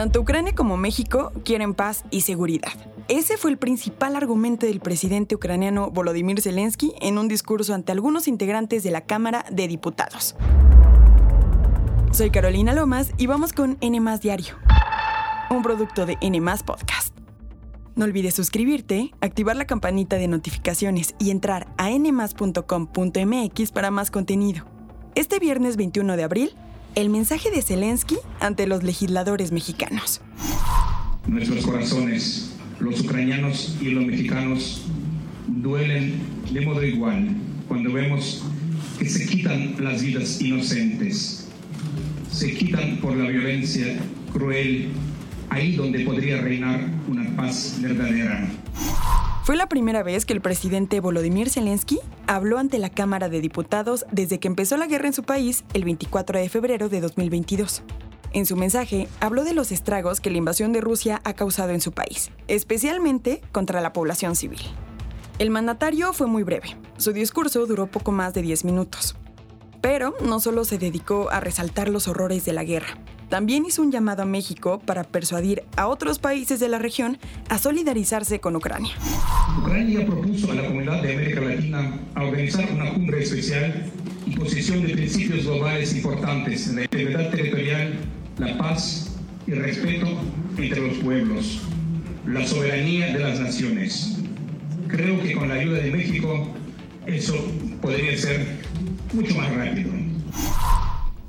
Tanto Ucrania como México quieren paz y seguridad. Ese fue el principal argumento del presidente ucraniano Volodymyr Zelensky en un discurso ante algunos integrantes de la Cámara de Diputados. Soy Carolina Lomas y vamos con N Diario, un producto de N Podcast. No olvides suscribirte, activar la campanita de notificaciones y entrar a nmas.com.mx para más contenido. Este viernes 21 de abril el mensaje de Zelensky ante los legisladores mexicanos. Nuestros corazones, los ucranianos y los mexicanos, duelen de modo igual cuando vemos que se quitan las vidas inocentes, se quitan por la violencia cruel, ahí donde podría reinar una paz verdadera. Fue la primera vez que el presidente Volodymyr Zelensky habló ante la Cámara de Diputados desde que empezó la guerra en su país el 24 de febrero de 2022. En su mensaje, habló de los estragos que la invasión de Rusia ha causado en su país, especialmente contra la población civil. El mandatario fue muy breve. Su discurso duró poco más de 10 minutos. Pero no solo se dedicó a resaltar los horrores de la guerra, también hizo un llamado a México para persuadir a otros países de la región a solidarizarse con Ucrania. Ucrania propuso a la comunidad de América Latina a organizar una cumbre especial y posición de principios globales importantes, la integridad territorial, la paz y respeto entre los pueblos, la soberanía de las naciones. Creo que con la ayuda de México eso podría ser mucho más rápido.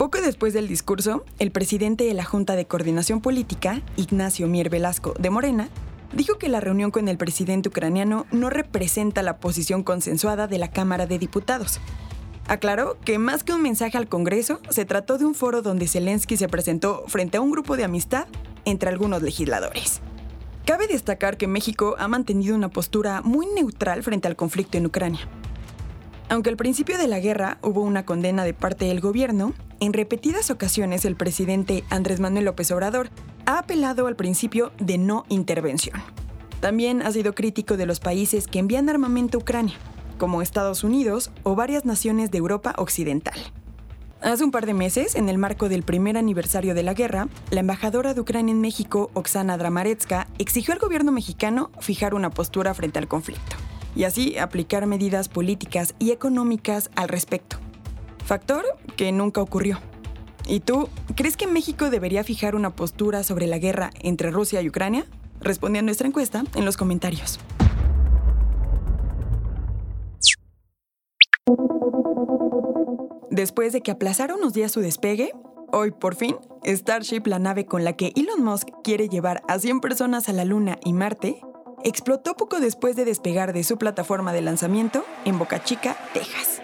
Poco después del discurso, el presidente de la Junta de Coordinación Política, Ignacio Mier Velasco de Morena, dijo que la reunión con el presidente ucraniano no representa la posición consensuada de la Cámara de Diputados. Aclaró que más que un mensaje al Congreso, se trató de un foro donde Zelensky se presentó frente a un grupo de amistad entre algunos legisladores. Cabe destacar que México ha mantenido una postura muy neutral frente al conflicto en Ucrania. Aunque al principio de la guerra hubo una condena de parte del gobierno, en repetidas ocasiones el presidente Andrés Manuel López Obrador ha apelado al principio de no intervención. También ha sido crítico de los países que envían armamento a Ucrania, como Estados Unidos o varias naciones de Europa Occidental. Hace un par de meses, en el marco del primer aniversario de la guerra, la embajadora de Ucrania en México, Oksana Dramaretska, exigió al gobierno mexicano fijar una postura frente al conflicto y así aplicar medidas políticas y económicas al respecto. Factor que nunca ocurrió. ¿Y tú, crees que México debería fijar una postura sobre la guerra entre Rusia y Ucrania? Responde a nuestra encuesta en los comentarios. Después de que aplazara unos días su despegue, hoy por fin, Starship, la nave con la que Elon Musk quiere llevar a 100 personas a la Luna y Marte, explotó poco después de despegar de su plataforma de lanzamiento en Boca Chica, Texas.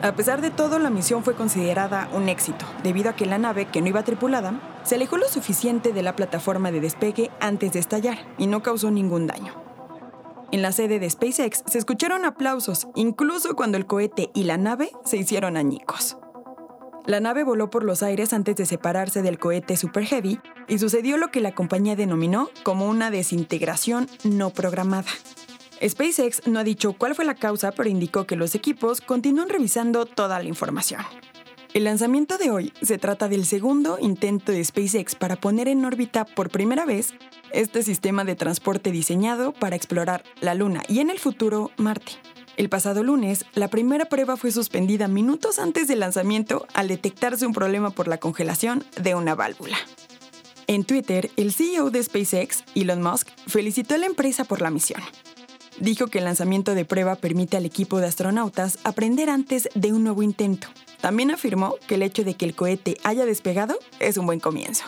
A pesar de todo, la misión fue considerada un éxito, debido a que la nave, que no iba tripulada, se alejó lo suficiente de la plataforma de despegue antes de estallar y no causó ningún daño. En la sede de SpaceX se escucharon aplausos, incluso cuando el cohete y la nave se hicieron añicos. La nave voló por los aires antes de separarse del cohete Super Heavy y sucedió lo que la compañía denominó como una desintegración no programada. SpaceX no ha dicho cuál fue la causa, pero indicó que los equipos continúan revisando toda la información. El lanzamiento de hoy se trata del segundo intento de SpaceX para poner en órbita por primera vez este sistema de transporte diseñado para explorar la Luna y en el futuro Marte. El pasado lunes, la primera prueba fue suspendida minutos antes del lanzamiento al detectarse un problema por la congelación de una válvula. En Twitter, el CEO de SpaceX, Elon Musk, felicitó a la empresa por la misión. Dijo que el lanzamiento de prueba permite al equipo de astronautas aprender antes de un nuevo intento. También afirmó que el hecho de que el cohete haya despegado es un buen comienzo.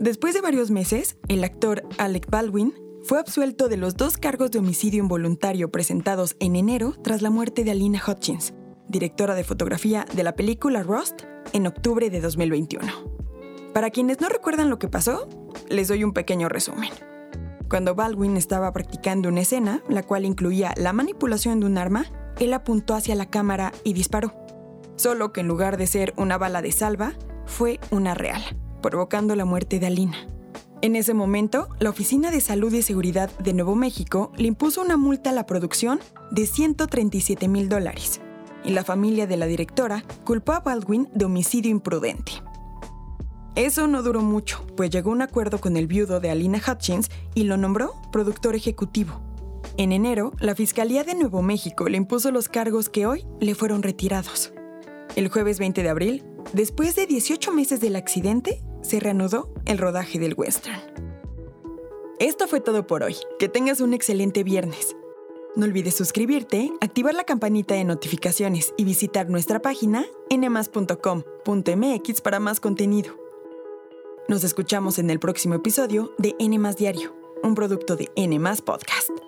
Después de varios meses, el actor Alec Baldwin fue absuelto de los dos cargos de homicidio involuntario presentados en enero tras la muerte de Alina Hutchins, directora de fotografía de la película Rust, en octubre de 2021. Para quienes no recuerdan lo que pasó, les doy un pequeño resumen. Cuando Baldwin estaba practicando una escena, la cual incluía la manipulación de un arma, él apuntó hacia la cámara y disparó. Solo que en lugar de ser una bala de salva, fue una real provocando la muerte de Alina. En ese momento, la Oficina de Salud y Seguridad de Nuevo México le impuso una multa a la producción de 137 mil dólares, y la familia de la directora culpó a Baldwin de homicidio imprudente. Eso no duró mucho, pues llegó a un acuerdo con el viudo de Alina Hutchins y lo nombró productor ejecutivo. En enero, la Fiscalía de Nuevo México le impuso los cargos que hoy le fueron retirados. El jueves 20 de abril, después de 18 meses del accidente, se reanudó el rodaje del western. Esto fue todo por hoy. Que tengas un excelente viernes. No olvides suscribirte, activar la campanita de notificaciones y visitar nuestra página nmas.com.mx para más contenido. Nos escuchamos en el próximo episodio de N Diario, un producto de N Podcast.